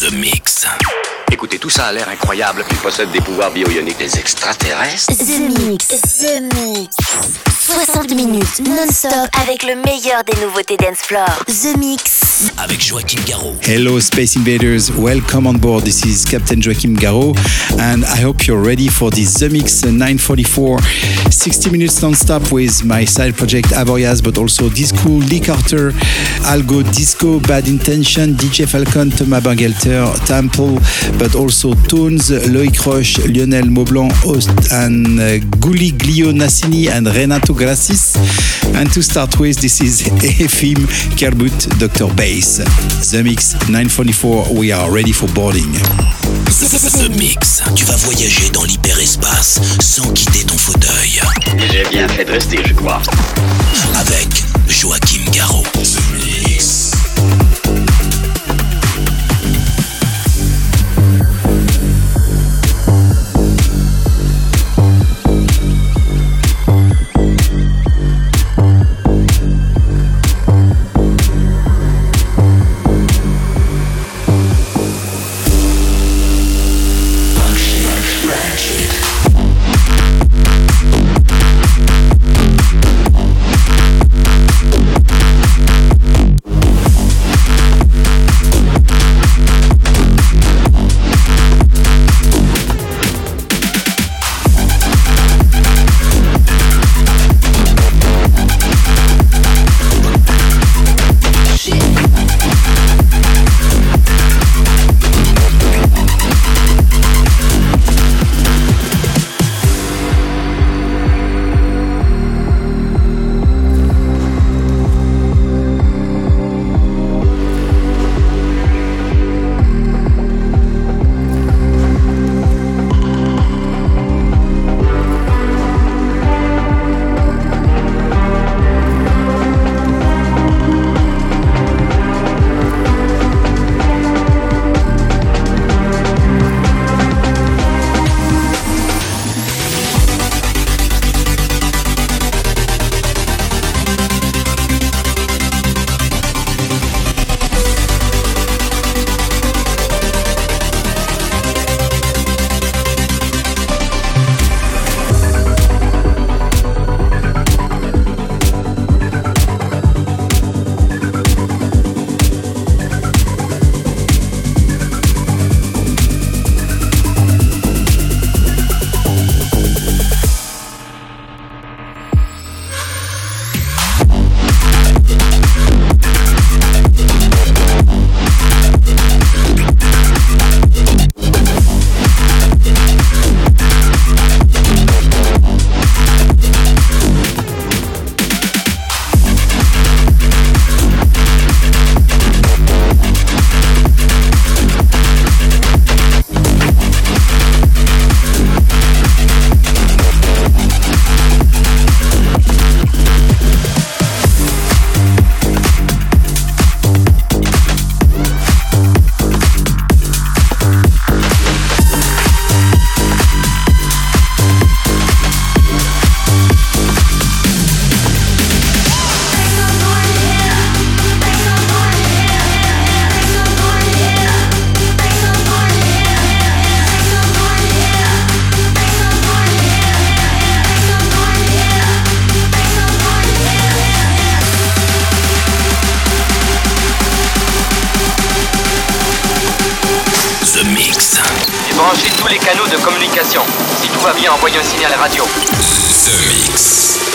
The Mix. Écoutez, tout ça a l'air incroyable. Il possède des pouvoirs bio-ioniques. Des extraterrestres The Mix. The Mix. 60 minutes non-stop avec le meilleur des nouveautés dance floor. The Mix. Hello, Space Invaders. Welcome on board. This is Captain Joachim Garraud, and I hope you're ready for this The Mix 944. 60 minutes non-stop with my side project Avorias, but also Disco, Lee Carter, Algo Disco, Bad Intention, DJ Falcon, Thomas Bangelter, Temple, but also Tones, Loïc Roche, Lionel Maublanc, Host, and uh, Nassini, and Renato Grassis. And to start with, this is Efim Kerbut, Dr. The Mix 944, we are ready for boarding. The Mix. Tu vas voyager dans l'hyperespace sans quitter ton fauteuil. J'ai bien fait de rester, je crois. Avec Joachim Garraud. The Mix. De communication. Si tout va bien, envoyez un signal radio. The Mix.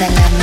Salam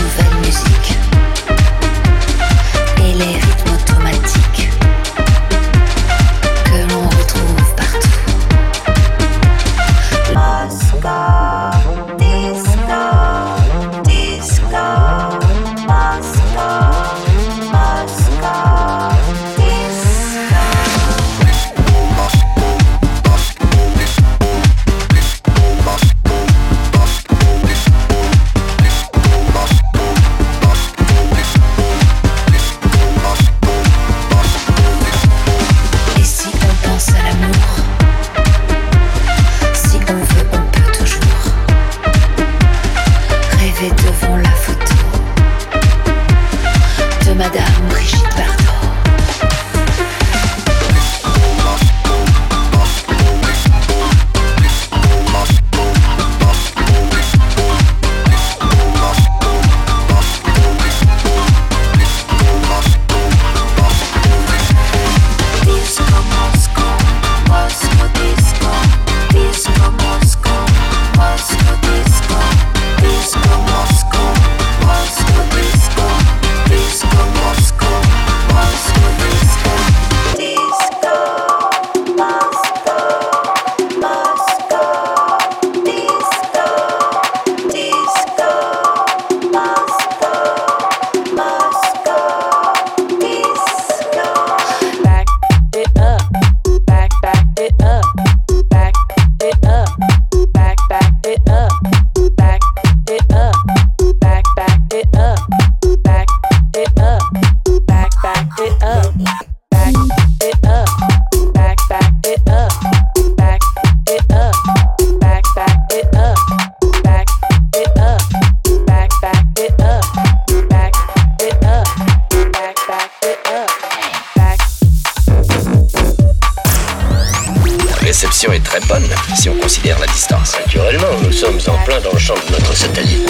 Naturellement, nous sommes en plein dans le champ de notre satellite.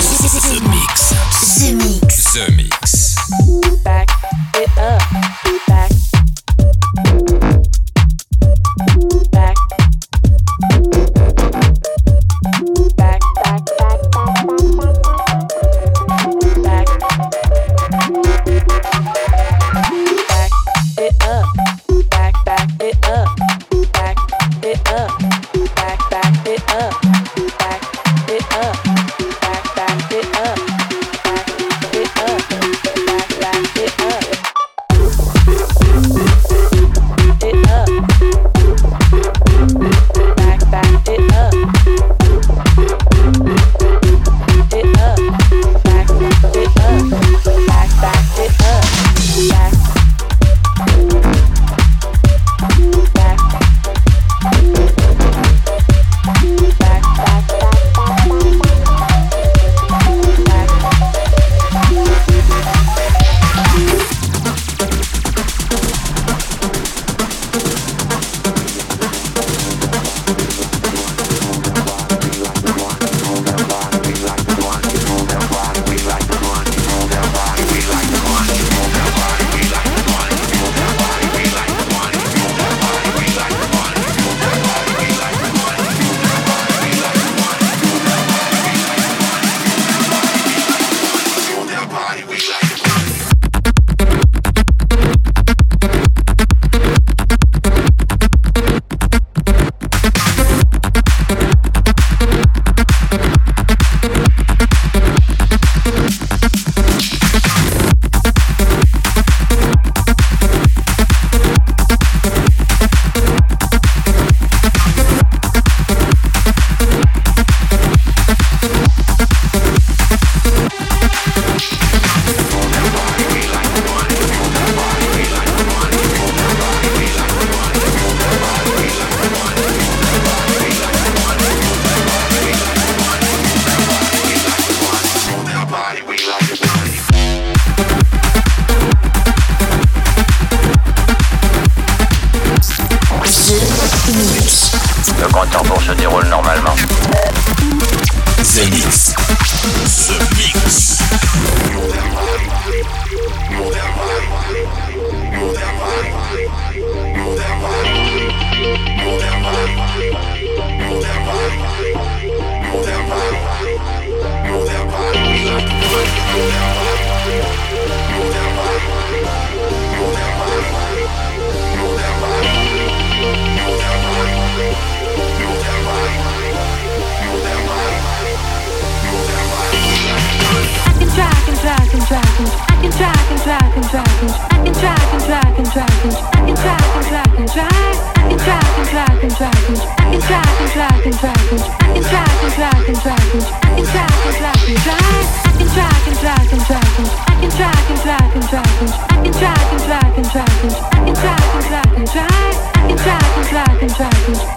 and dragons.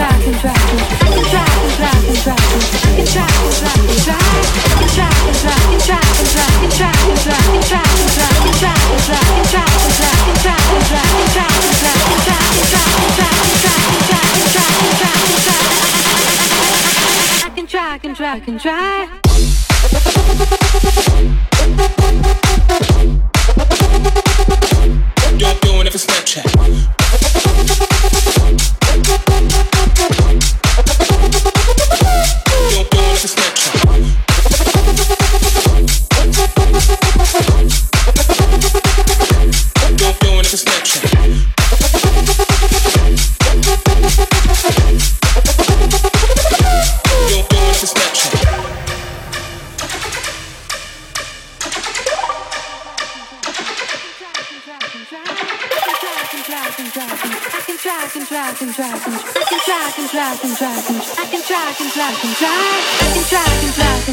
Try. You're doing it for Snapchat. I can try, I can try, I can try. I can try, I can try, I can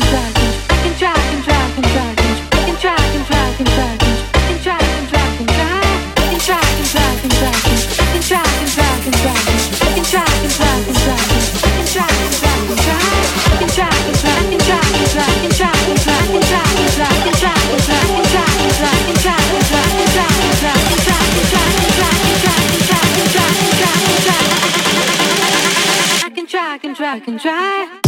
try. I can try. I can try.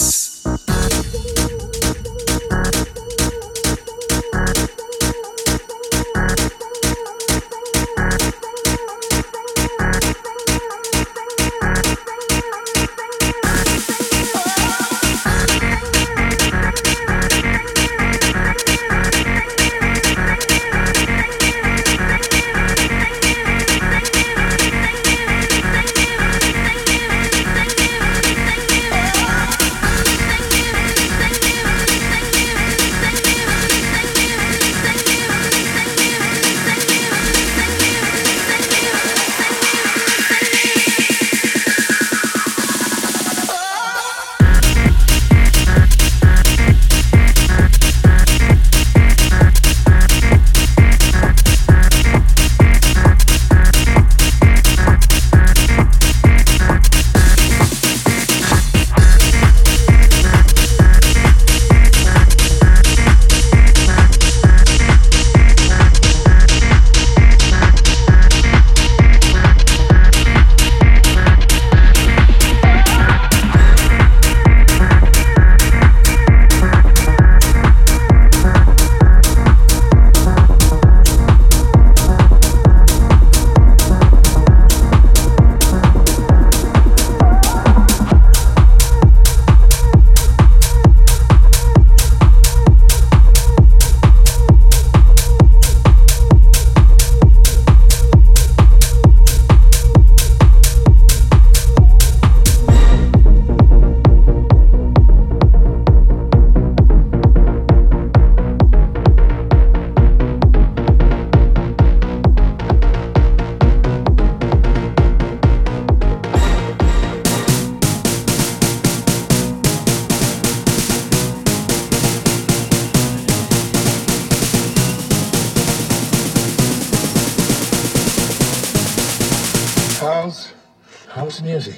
House music.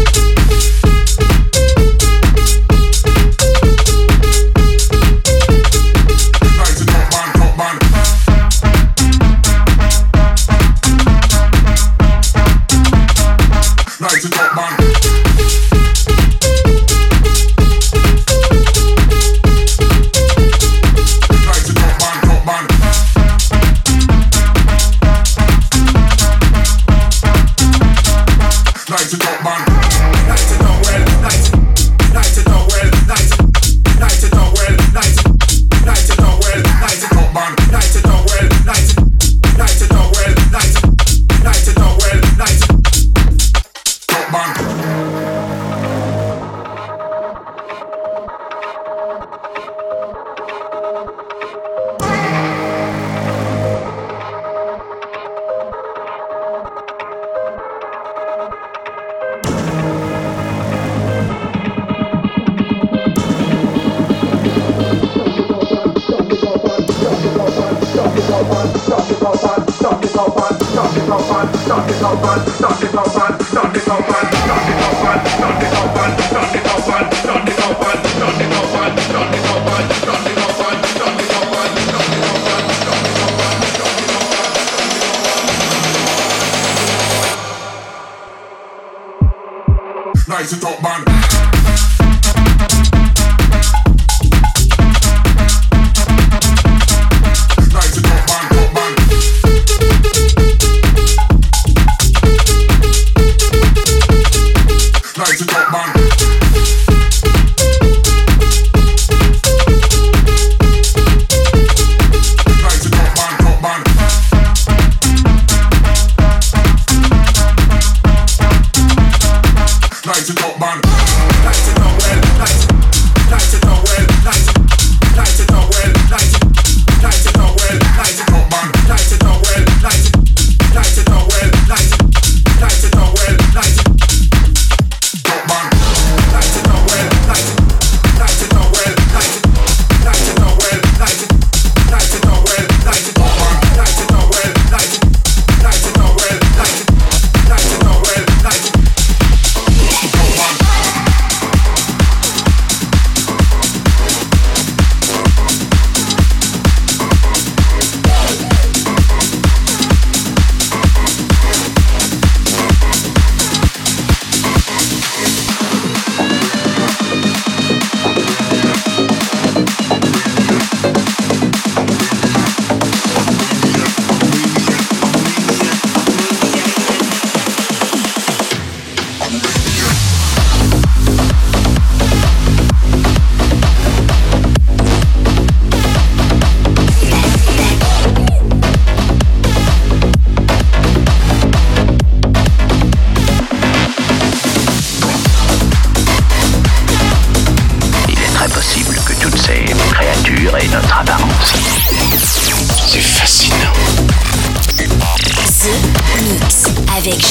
stop it, stop it, stop it, stop it, stop it, stop stop it,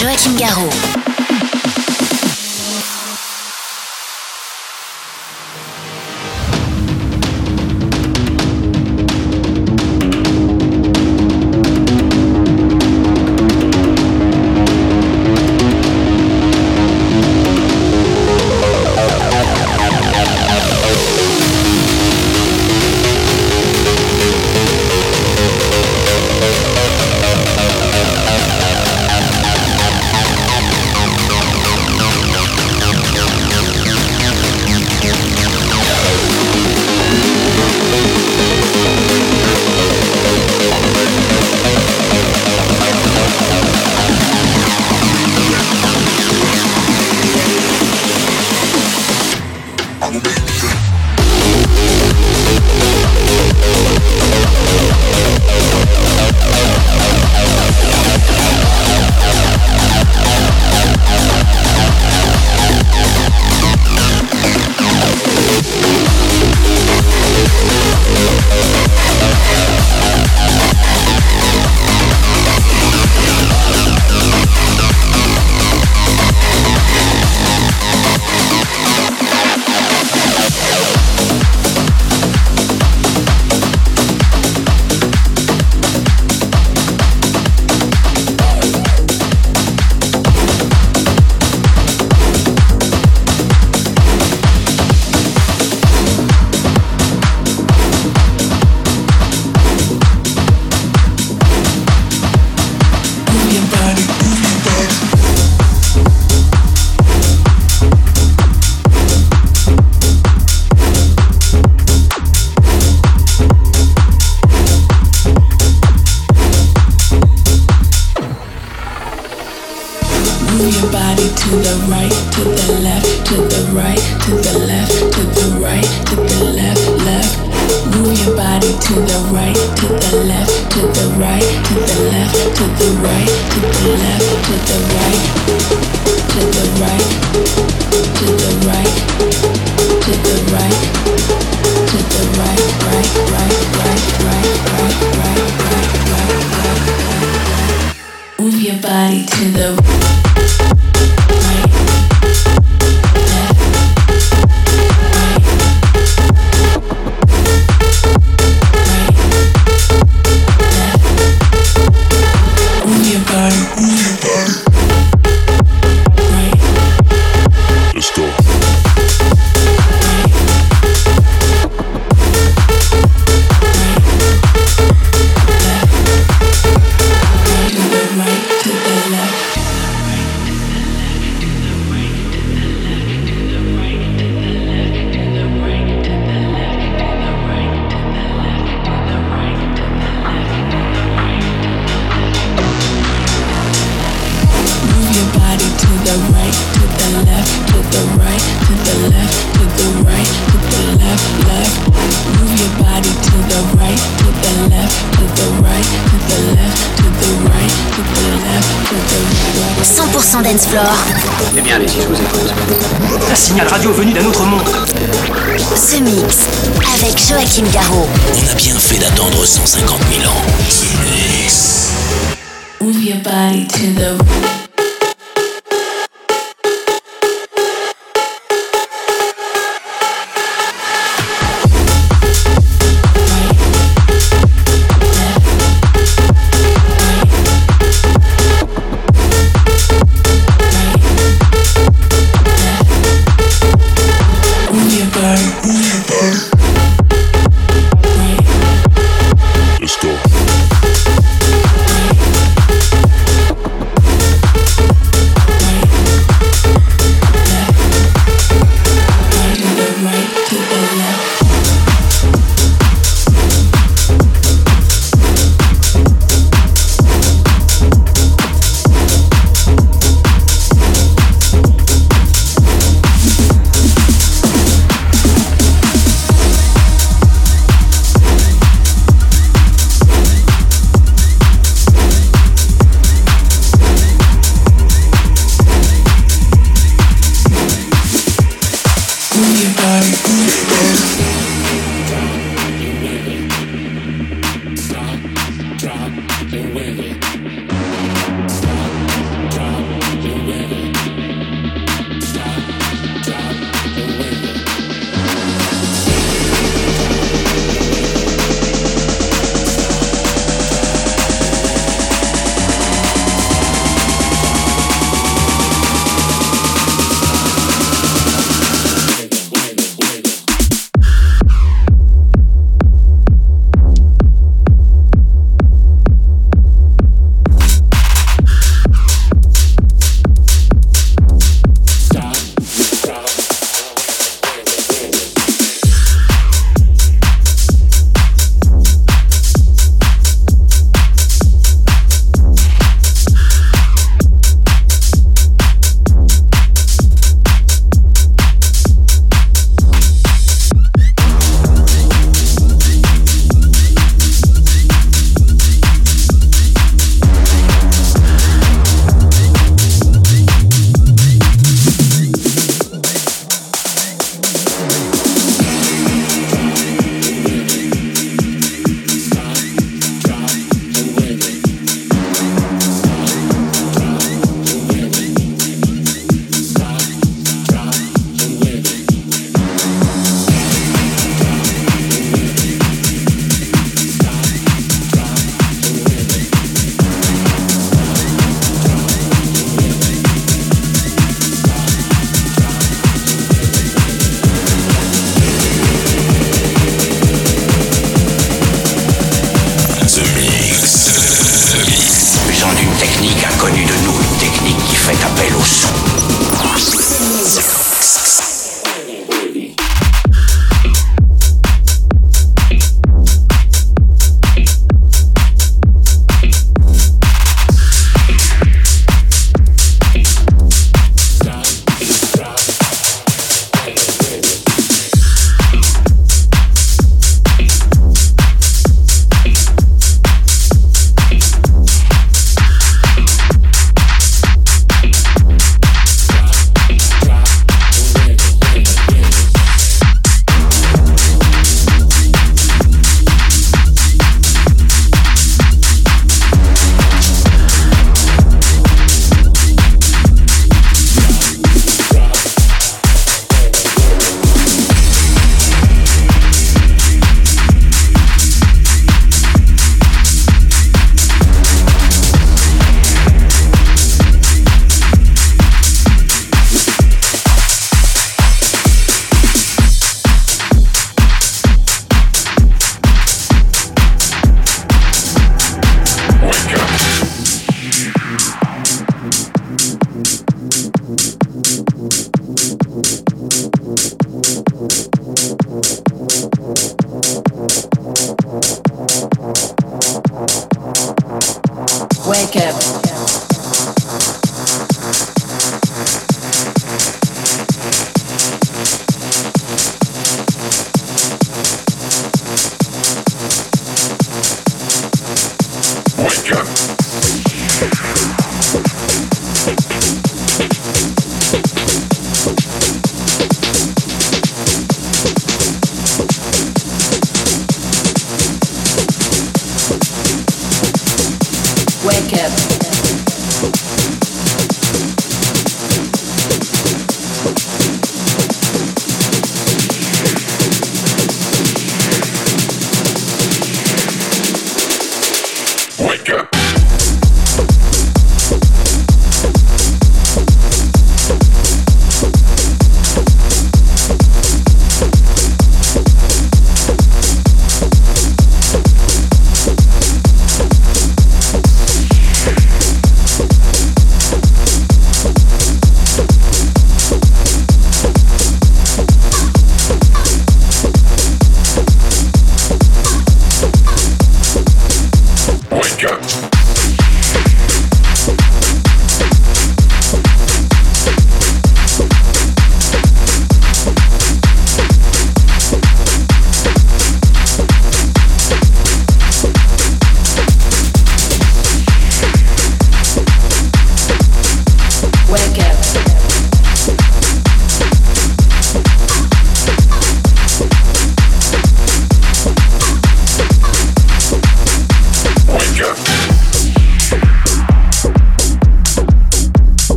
Joachim Garraud. 100% Dance Floor. Eh bien, allez-y, je vous écoute. Un signal radio venu d'un autre monde. The Mix avec Joachim Garraud. On a bien fait d'attendre 150 000 ans. Mix. Move your body to the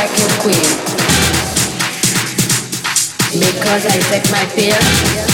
like a queen. Because I take my pill.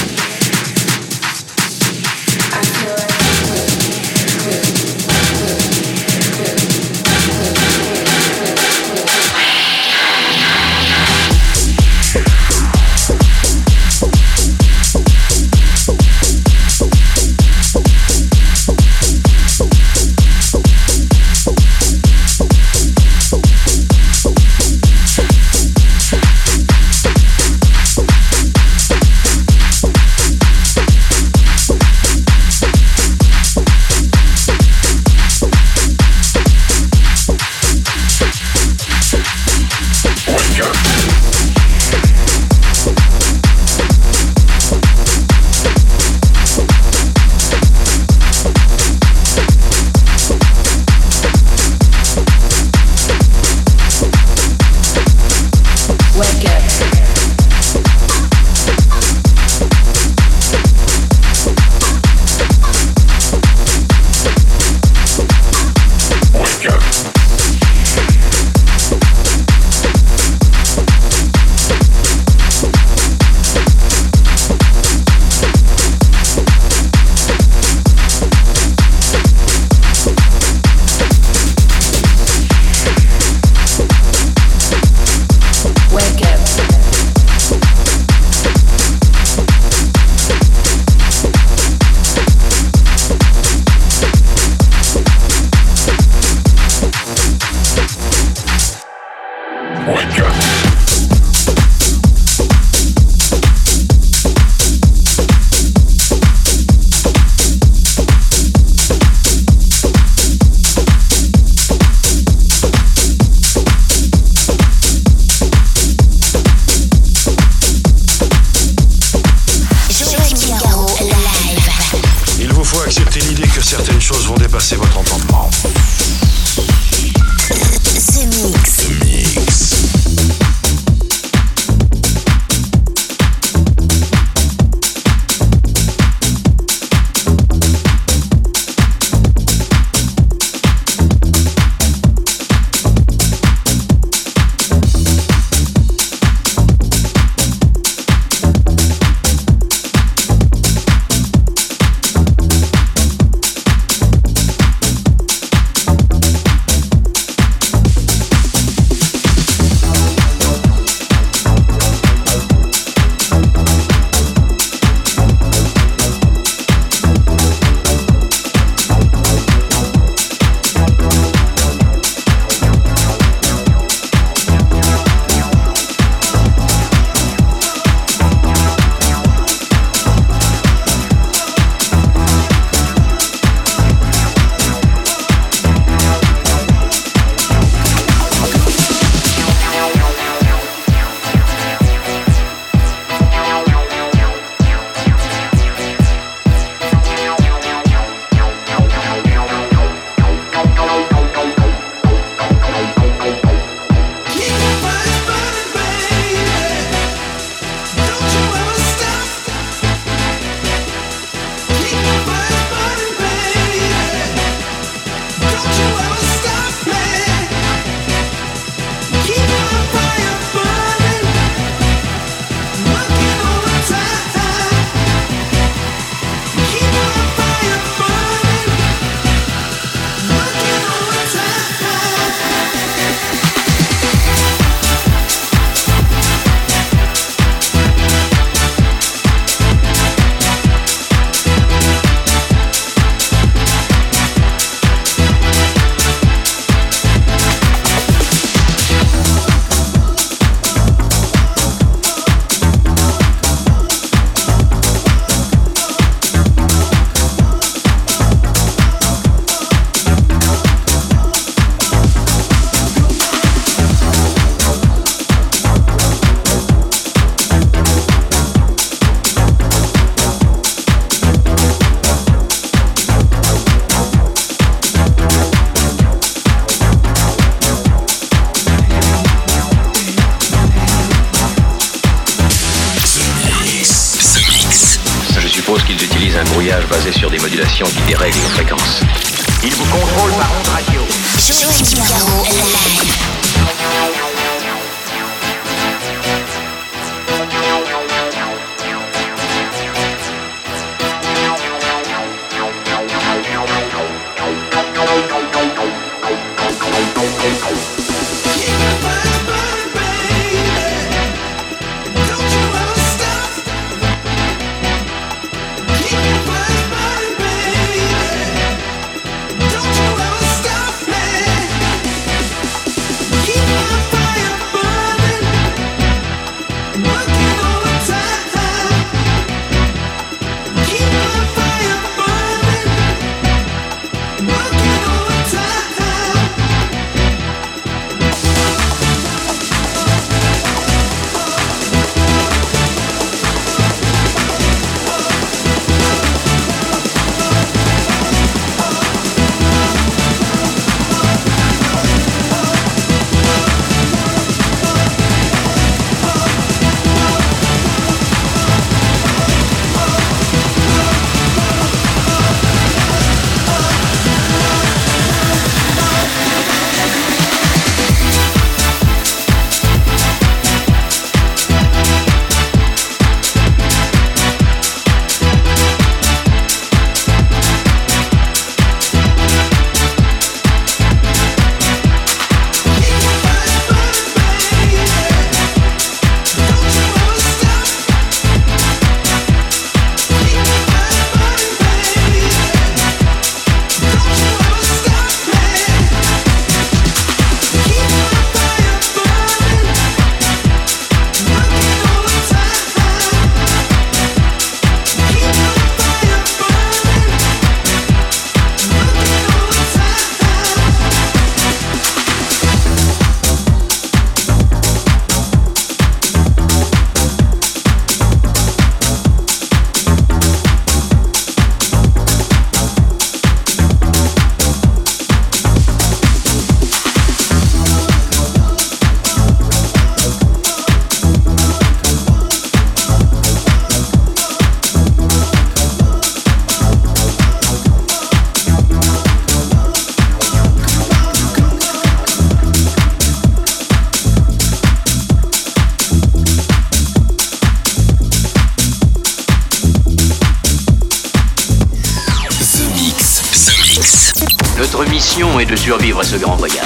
Survivre à ce grand voyage.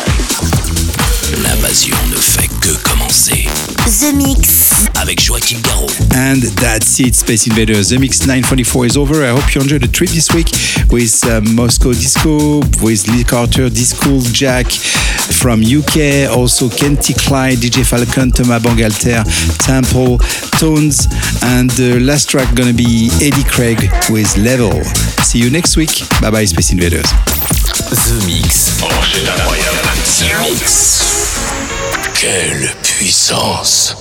L'invasion ne fait que commencer. The Mix. Avec Joachim Garraud. And that's it, Space Invaders. The Mix 944 is over. I hope you enjoyed the trip this week with uh, Moscow Disco, with Lee Carter, Disco Jack from UK, also Kenty Clyde, DJ Falcon, Thomas Bangalter, Temple, Tones, and the last track gonna be Eddie Craig with Level. See you next week. Bye bye, Space Invaders. The Mix. Oh, c'est incroyable. The Mix. Quelle puissance.